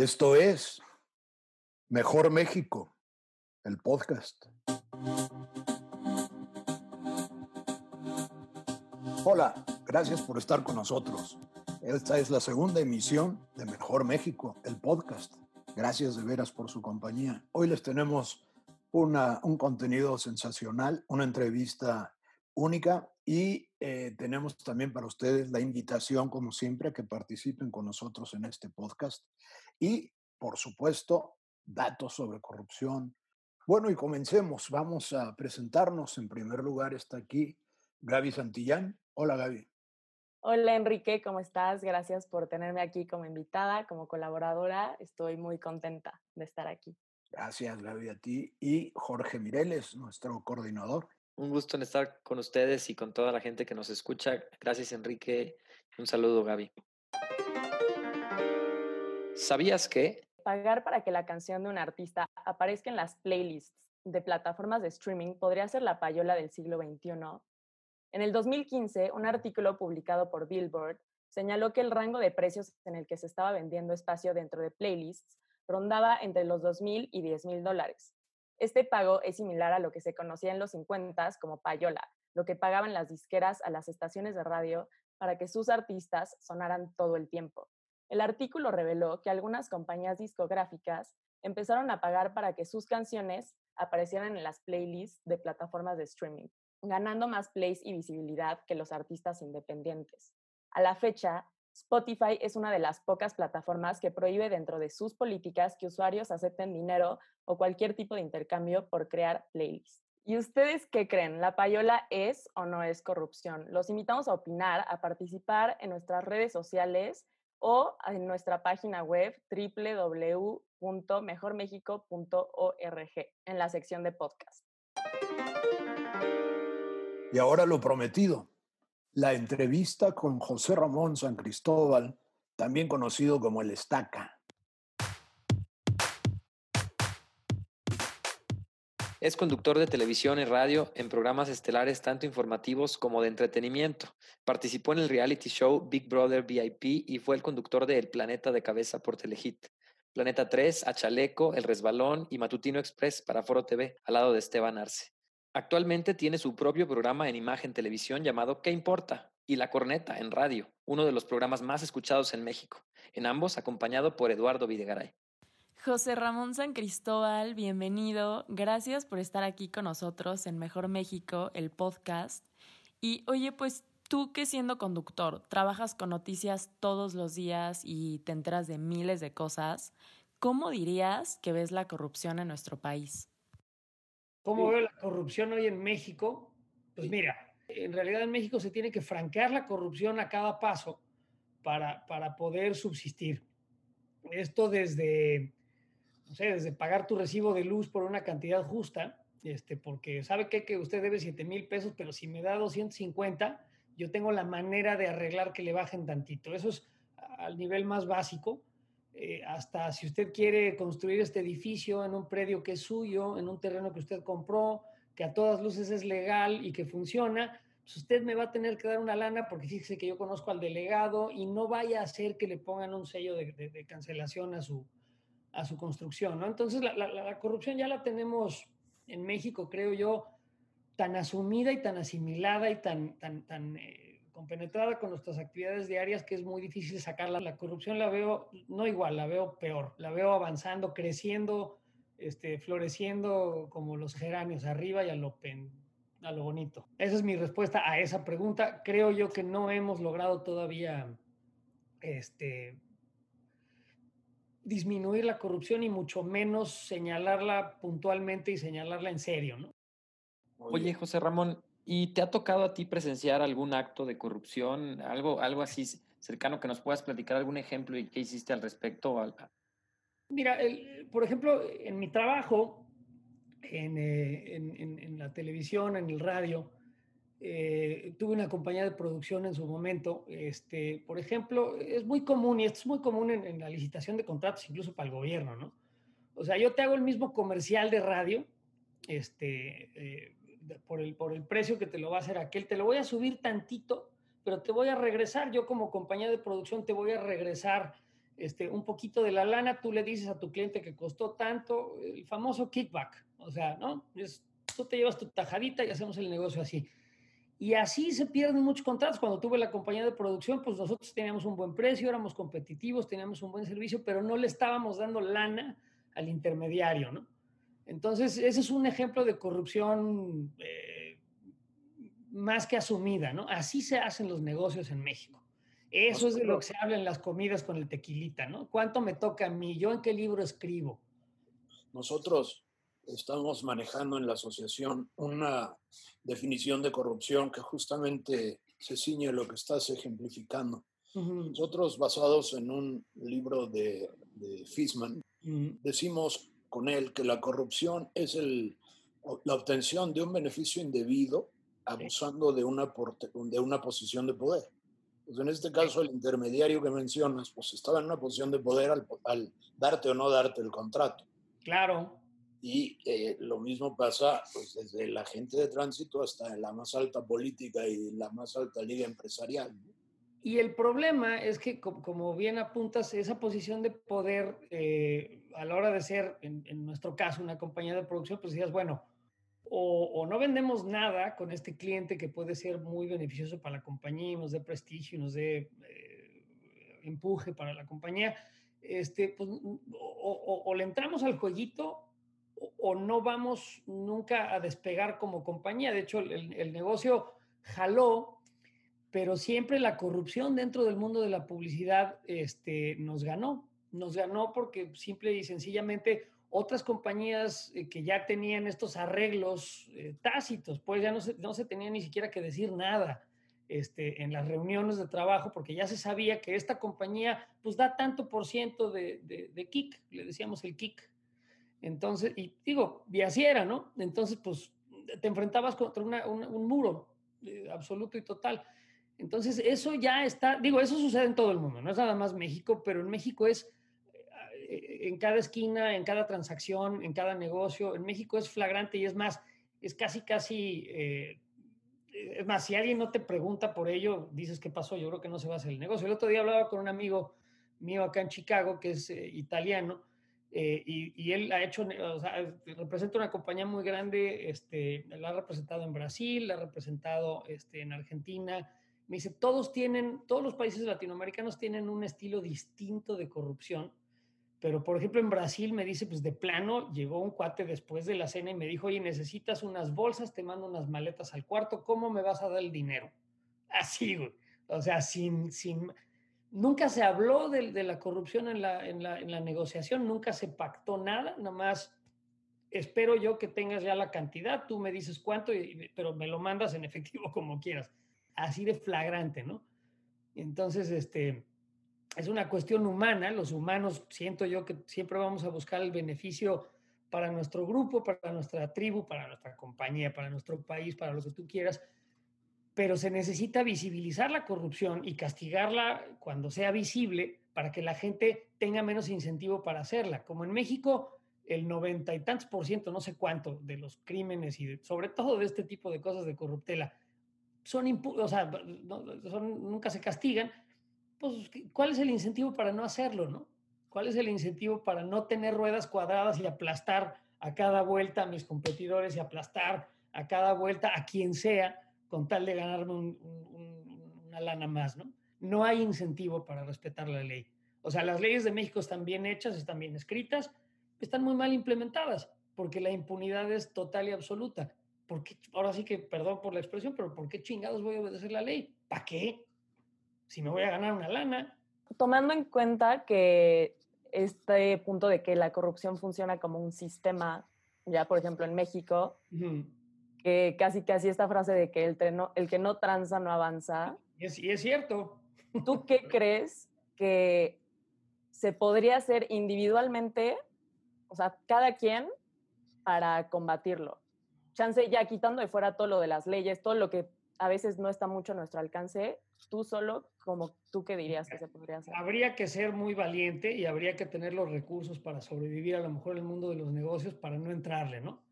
Esto es Mejor México, el podcast. Hola, gracias por estar con nosotros. Esta es la segunda emisión de Mejor México, el podcast. Gracias de veras por su compañía. Hoy les tenemos una, un contenido sensacional, una entrevista única y eh, tenemos también para ustedes la invitación, como siempre, a que participen con nosotros en este podcast y, por supuesto, datos sobre corrupción. Bueno, y comencemos. Vamos a presentarnos. En primer lugar está aquí Gaby Santillán. Hola, Gaby. Hola, Enrique, ¿cómo estás? Gracias por tenerme aquí como invitada, como colaboradora. Estoy muy contenta de estar aquí. Gracias, Gaby, a ti. Y Jorge Mireles, nuestro coordinador. Un gusto en estar con ustedes y con toda la gente que nos escucha. Gracias, Enrique. Un saludo, Gaby. ¿Sabías que? Pagar para que la canción de un artista aparezca en las playlists de plataformas de streaming podría ser la payola del siglo XXI. En el 2015, un artículo publicado por Billboard señaló que el rango de precios en el que se estaba vendiendo espacio dentro de playlists rondaba entre los 2.000 y 10.000 dólares. Este pago es similar a lo que se conocía en los 50 como payola, lo que pagaban las disqueras a las estaciones de radio para que sus artistas sonaran todo el tiempo. El artículo reveló que algunas compañías discográficas empezaron a pagar para que sus canciones aparecieran en las playlists de plataformas de streaming, ganando más plays y visibilidad que los artistas independientes. A la fecha, Spotify es una de las pocas plataformas que prohíbe dentro de sus políticas que usuarios acepten dinero o cualquier tipo de intercambio por crear playlists. ¿Y ustedes qué creen? ¿La payola es o no es corrupción? Los invitamos a opinar, a participar en nuestras redes sociales o en nuestra página web www.mejormexico.org en la sección de podcast. Y ahora lo prometido, la entrevista con José Ramón San Cristóbal, también conocido como el Estaca. Es conductor de televisión y radio en programas estelares tanto informativos como de entretenimiento. Participó en el reality show Big Brother VIP y fue el conductor de El Planeta de Cabeza por Telehit. Planeta 3, Achaleco, El Resbalón y Matutino Express para Foro TV, al lado de Esteban Arce. Actualmente tiene su propio programa en imagen televisión llamado ¿Qué importa? y La Corneta en radio, uno de los programas más escuchados en México, en ambos acompañado por Eduardo Videgaray. José Ramón San Cristóbal, bienvenido. Gracias por estar aquí con nosotros en Mejor México, el podcast. Y oye, pues tú que siendo conductor, trabajas con noticias todos los días y te enteras de miles de cosas, ¿cómo dirías que ves la corrupción en nuestro país? ¿Cómo veo la corrupción hoy en México? Pues mira, en realidad en México se tiene que franquear la corrupción a cada paso para, para poder subsistir. Esto desde, no sé, desde pagar tu recibo de luz por una cantidad justa, este, porque sabe que, que usted debe 7 mil pesos, pero si me da 250, yo tengo la manera de arreglar que le bajen tantito. Eso es al nivel más básico. Eh, hasta si usted quiere construir este edificio en un predio que es suyo, en un terreno que usted compró, que a todas luces es legal y que funciona, pues usted me va a tener que dar una lana porque fíjese que yo conozco al delegado y no vaya a hacer que le pongan un sello de, cancelación a su, a su construcción. Entonces la, corrupción ya la tenemos en México, creo yo, tan asumida y tan asimilada y tan, tan, tan eh, compenetrada con nuestras actividades diarias que es muy difícil sacarla. La corrupción la veo no igual, la veo peor, la veo avanzando, creciendo, este, floreciendo como los geranios arriba y a lo, a lo bonito. Esa es mi respuesta a esa pregunta. Creo yo que no hemos logrado todavía este, disminuir la corrupción y mucho menos señalarla puntualmente y señalarla en serio, ¿no? Oye, José Ramón, ¿Y te ha tocado a ti presenciar algún acto de corrupción, algo, algo así cercano que nos puedas platicar, algún ejemplo y qué hiciste al respecto? Mira, por ejemplo, en mi trabajo, en, eh, en, en, la televisión, en el radio, eh, tuve una compañía de producción en su momento. Este, por ejemplo, es muy común, y esto es muy común en, la licitación de contratos, incluso para el gobierno, ¿no? O sea, yo te hago el mismo comercial de radio, este, eh, por el, por el precio que te lo va a hacer aquel, te lo voy a subir tantito, pero te voy a regresar, yo como compañía de producción te voy a regresar este, un poquito de la lana, tú le dices a tu cliente que costó tanto, el famoso kickback, o sea, ¿no? Tú te llevas tu tajadita y hacemos el negocio así. Y así se pierden muchos contratos. Cuando tuve la compañía de producción, pues nosotros teníamos un buen precio, éramos competitivos, teníamos un buen servicio, pero no le estábamos dando lana al intermediario, ¿no? Entonces, ese es un ejemplo de corrupción eh, más que asumida, ¿no? Así se hacen los negocios en México. Eso es de lo que se habla en las comidas con el tequilita, ¿no? ¿Cuánto me toca a mí? ¿Yo en qué libro escribo? Nosotros estamos manejando en la asociación una definición de corrupción que justamente se ciñe lo que estás ejemplificando. Nosotros, basados en un libro de, de Fisman, decimos con él que la corrupción es el, la obtención de un beneficio indebido abusando de una, de una posición de poder. Pues en este caso, el intermediario que mencionas, pues estaba en una posición de poder al, al darte o no darte el contrato. Claro. Y eh, lo mismo pasa pues, desde la gente de tránsito hasta la más alta política y la más alta liga empresarial. Y el problema es que, como bien apuntas, esa posición de poder eh, a la hora de ser, en, nuestro caso, una compañía de producción, pues decías, bueno, o, no vendemos nada con este cliente que puede ser muy beneficioso para la compañía, nos dé prestigio, nos dé eh, empuje para la compañía, este, pues, o, le entramos al jueguito o, no vamos nunca a despegar como compañía. De hecho, el, el negocio jaló pero siempre la corrupción dentro del mundo de la publicidad este, nos ganó. Nos ganó porque simple y sencillamente otras compañías eh, que ya tenían estos arreglos eh, tácitos, pues ya no se, no se tenía ni siquiera que decir nada este, en las reuniones de trabajo, porque ya se sabía que esta compañía pues da tanto por ciento de, de, kick, le decíamos el kick. Entonces, y digo, y así era, ¿no? Entonces, pues te enfrentabas contra un muro eh, absoluto y total. Entonces, eso ya está, digo, eso sucede en todo el mundo, no es nada más México, pero en México es en cada esquina, en cada transacción, en cada negocio, en México es flagrante y es más, es casi, casi, eh, es más, si alguien no te pregunta por ello, dices qué pasó, yo creo que no se va a hacer el negocio. El otro día hablaba con un amigo mío acá en Chicago, que es eh, italiano, y, y, él ha hecho, o sea, representa una compañía muy grande, este, la ha representado en Brasil, la ha representado este, en Argentina, me dice, todos tienen, todos los países latinoamericanos tienen un estilo distinto de corrupción, pero por ejemplo en Brasil me dice, pues de plano, llegó un cuate después de la cena y me dijo, oye, necesitas unas bolsas, te mando unas maletas al cuarto, ¿cómo me vas a dar el dinero? Así, güey. O sea, sin, sin, nunca se habló de, la corrupción en la, en, la, en la negociación, nunca se pactó nada, nada más espero yo que tengas ya la cantidad, tú me dices cuánto, pero me lo mandas en efectivo como quieras así de flagrante, ¿no? Entonces, este, es una cuestión humana, los humanos siento yo que siempre vamos a buscar el beneficio para nuestro grupo, para nuestra tribu, para nuestra compañía, para nuestro país, para lo que tú quieras, pero se necesita visibilizar la corrupción y castigarla cuando sea visible para que la gente tenga menos incentivo para hacerla. Como en México, el noventa y tantos por ciento, no sé cuánto, de los crímenes y sobre todo de este tipo de cosas de corruptela son, o sea, nunca se castigan, pues ¿cuál es el incentivo para no hacerlo, no? ¿Cuál es el incentivo para no tener ruedas cuadradas y aplastar a cada vuelta a mis competidores y aplastar a cada vuelta a quien sea con tal de ganarme una lana más, ¿no? No hay incentivo para respetar la ley. O sea, las leyes de México están bien hechas, están bien escritas, están muy mal implementadas, porque la impunidad es total y absoluta. ¿por qué? Ahora sí que, perdón por la expresión, pero ¿por qué chingados voy a obedecer la ley? ¿Para qué? Si me voy a ganar una lana. Tomando en cuenta que este punto de que la corrupción funciona como un sistema, ya por ejemplo en México, que casi casi esta frase de que el, el que no tranza no avanza. Y es, y es cierto. ¿Tú qué crees que se podría hacer individualmente, o sea, cada quien, para combatirlo? chance ya quitando de fuera todo lo de las leyes, todo lo que a veces no está mucho a nuestro alcance, tú solo, como tú qué dirías que se podría hacer? Habría que ser muy valiente y habría que tener los recursos para sobrevivir a lo mejor en el mundo de los negocios para no entrarle, ¿no?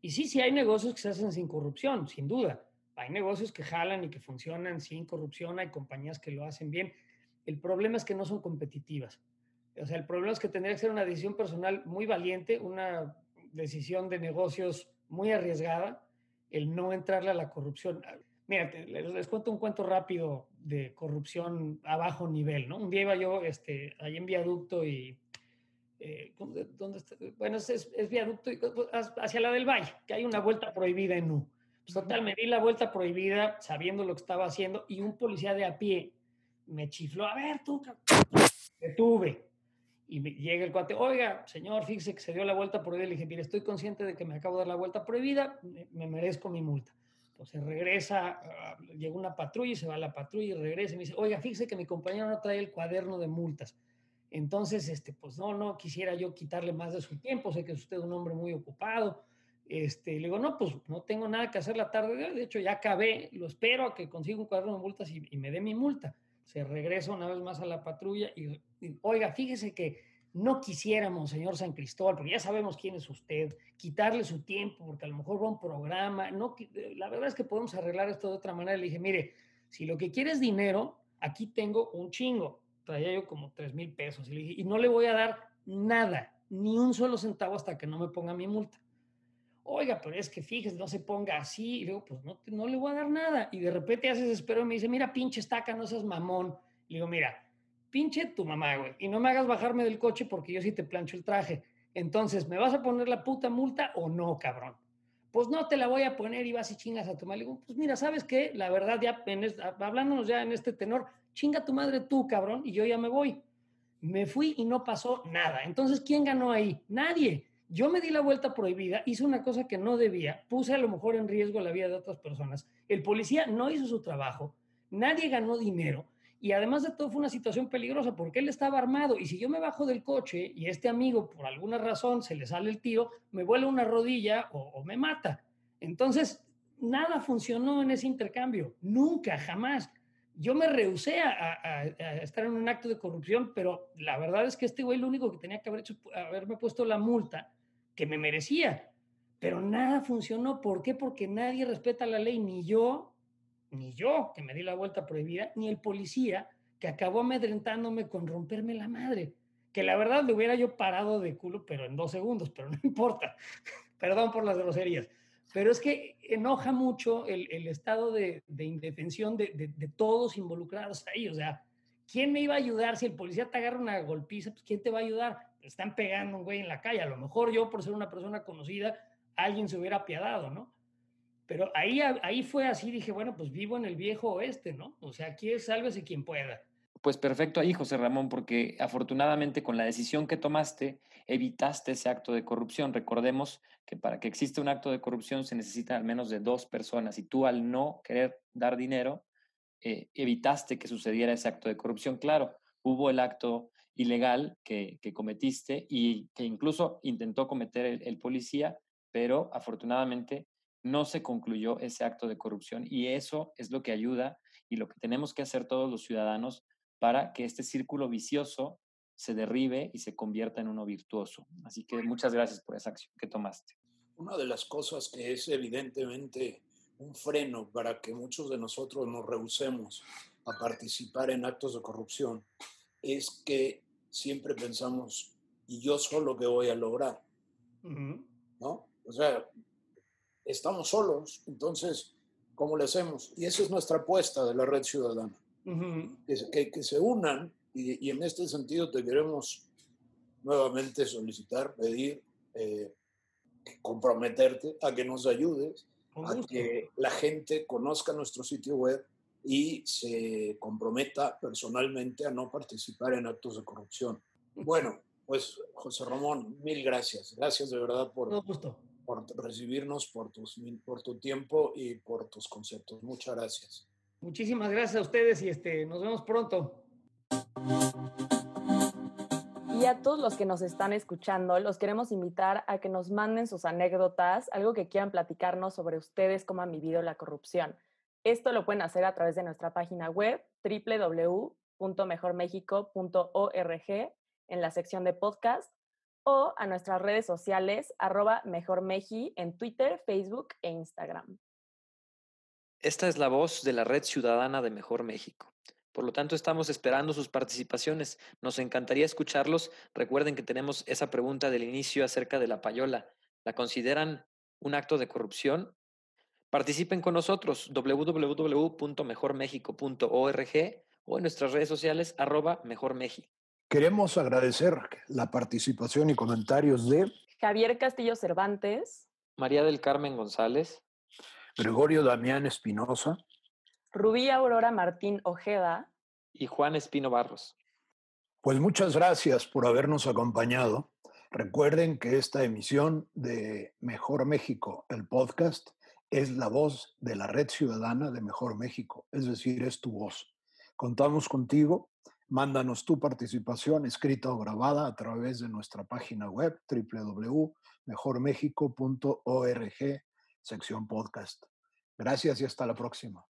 Y sí, sí hay negocios que se hacen sin corrupción, sin duda. Hay negocios que jalan y que funcionan sin corrupción, hay compañías que lo hacen bien. El problema es que no son competitivas. O sea, el problema es que tendría que ser una decisión personal muy valiente, una decisión de negocios muy arriesgada, el no entrarle a la corrupción. Mira, les, cuento un cuento rápido de corrupción a bajo nivel, ¿no? Un día iba yo este, ahí en viaducto y... Eh, ¿dónde está? Bueno, es, es, viaducto hacia la del Valle, que hay una vuelta prohibida en U. Pues, total, me di la vuelta prohibida sabiendo lo que estaba haciendo y un policía de a pie me chifló, a ver, tú, detuve. Y me, llega el cuate, oiga, señor, fíjese que se dio la vuelta prohibida. Le dije, mire, estoy consciente de que me acabo de dar la vuelta prohibida, me merezco mi multa. Entonces regresa, ah, llega una patrulla y se va a la patrulla y regresa y me dice, oiga, fíjese que mi compañero no trae el cuaderno de multas. Entonces, este, pues no, no quisiera yo quitarle más de su tiempo, sé que es usted un hombre muy ocupado. Este, le digo, no, pues no tengo nada que hacer la tarde de hoy, de hecho ya acabé, lo espero a que consiga un cuaderno de multas y, me dé mi multa. Se regresa una vez más a la patrulla y, y oiga, fíjese que no quisiéramos, señor San Cristóbal, porque ya sabemos quién es usted, quitarle su tiempo, porque a lo mejor va un programa. No, eh, la verdad es que podemos arreglar esto de otra manera. Le dije, mire, si lo que quiere es dinero, aquí tengo un chingo. Traía yo como tres mil pesos. Y no le voy a dar nada, ni un solo centavo hasta que no me ponga mi multa. Oiga, pero es que fíjese, no se ponga así. Y le pues no, no le voy a dar nada. Y de repente hace desespero y me dice, mira, pinche estaca, no seas mamón. Le digo, mira, pinche tu mamá, güey, y no me hagas bajarme del coche porque yo sí te plancho el traje. Entonces, ¿me vas a poner la puta multa o no, cabrón? Pues no te la voy a poner y vas y chingas a tu madre. Le digo, pues mira, ¿sabes qué? La verdad, ya hablándonos ya en este tenor, chinga tu madre tú, cabrón, y yo ya me voy. Me fui y no pasó nada. Entonces, ¿quién ganó ahí? Nadie. Yo me di la vuelta prohibida, hice una cosa que no debía, puse a lo mejor en riesgo la vida de otras personas. El policía no hizo su trabajo, nadie ganó dinero y además de todo fue una situación peligrosa porque él estaba armado y si yo me bajo del coche y este amigo por alguna razón se le sale el tiro, me vuela una rodilla o, me mata. Entonces, nada funcionó en ese intercambio, nunca, jamás. Yo me rehusé a, estar en un acto de corrupción, pero la verdad es que este güey lo único que tenía que haber hecho haberme puesto la multa que me merecía. Pero nada funcionó. ¿Por qué? Porque nadie respeta la ley, ni yo, ni yo, que me di la vuelta prohibida, ni el policía, que acabó amedrentándome con romperme la madre. Que la verdad le hubiera yo parado de culo, pero en dos segundos, pero no importa. Perdón por las groserías. Pero es que enoja mucho el, estado de, indefensión de, todos involucrados ahí. O sea, ¿quién me iba a ayudar si el policía te agarra una golpiza? Pues ¿quién te va a ayudar? están pegando un güey en la calle. A lo mejor yo, por ser una persona conocida, alguien se hubiera apiadado, ¿no? Pero ahí, ahí fue así, dije, bueno, pues vivo en el viejo oeste, ¿no? O sea, aquí es sálvese quien pueda. Pues perfecto ahí, José Ramón, porque afortunadamente con la decisión que tomaste, evitaste ese acto de corrupción. Recordemos que para que exista un acto de corrupción se necesita al menos de dos personas y tú al no querer dar dinero, eh, evitaste que sucediera ese acto de corrupción. Claro, hubo el acto ilegal que, cometiste y que incluso intentó cometer el policía, pero afortunadamente no se concluyó ese acto de corrupción y eso es lo que ayuda y lo que tenemos que hacer todos los ciudadanos para que este círculo vicioso se derribe y se convierta en uno virtuoso. Así que muchas gracias por esa acción que tomaste. Una de las cosas que es evidentemente un freno para que muchos de nosotros nos rehusemos a participar en actos de corrupción es que siempre pensamos, ¿y yo solo qué voy a lograr? ¿No? O sea, estamos solos, entonces, ¿cómo le hacemos? Y esa es nuestra apuesta de la red ciudadana, que, que, se unan y, en este sentido te queremos nuevamente solicitar, pedir, eh, comprometerte a que nos ayudes, a que la gente conozca nuestro sitio web y se comprometa personalmente a no participar en actos de corrupción. Bueno, pues José Ramón, mil gracias. Gracias de verdad por, por recibirnos, por, tus, por tu tiempo y por tus conceptos. Muchas gracias. Muchísimas gracias a ustedes y este, nos vemos pronto. Y a todos los que nos están escuchando, los queremos invitar a que nos manden sus anécdotas, algo que quieran platicarnos sobre ustedes, cómo han vivido la corrupción. Esto lo pueden hacer a través de nuestra página web www.mejormexico.org en la sección de podcast o a nuestras redes sociales arroba mejormeji en Twitter, Facebook e Instagram. Esta es la voz de la Red Ciudadana de Mejor México. Por lo tanto, estamos esperando sus participaciones. Nos encantaría escucharlos. Recuerden que tenemos esa pregunta del inicio acerca de la payola. ¿La consideran un acto de corrupción? Participen con nosotros www.mejormexico.org o en nuestras redes sociales arroba mejormeji. Queremos agradecer la participación y comentarios de Javier Castillo Cervantes, María del Carmen González, Gregorio Damián Espinosa, Rubí Aurora Martín Ojeda y Juan Espino Barros. Pues muchas gracias por habernos acompañado. Recuerden que esta emisión de Mejor México, el podcast, es la voz de la red ciudadana de Mejor México, es decir, es tu voz. Contamos contigo, mándanos tu participación escrita o grabada a través de nuestra página web www.mejormexico.org, sección podcast. Gracias y hasta la próxima.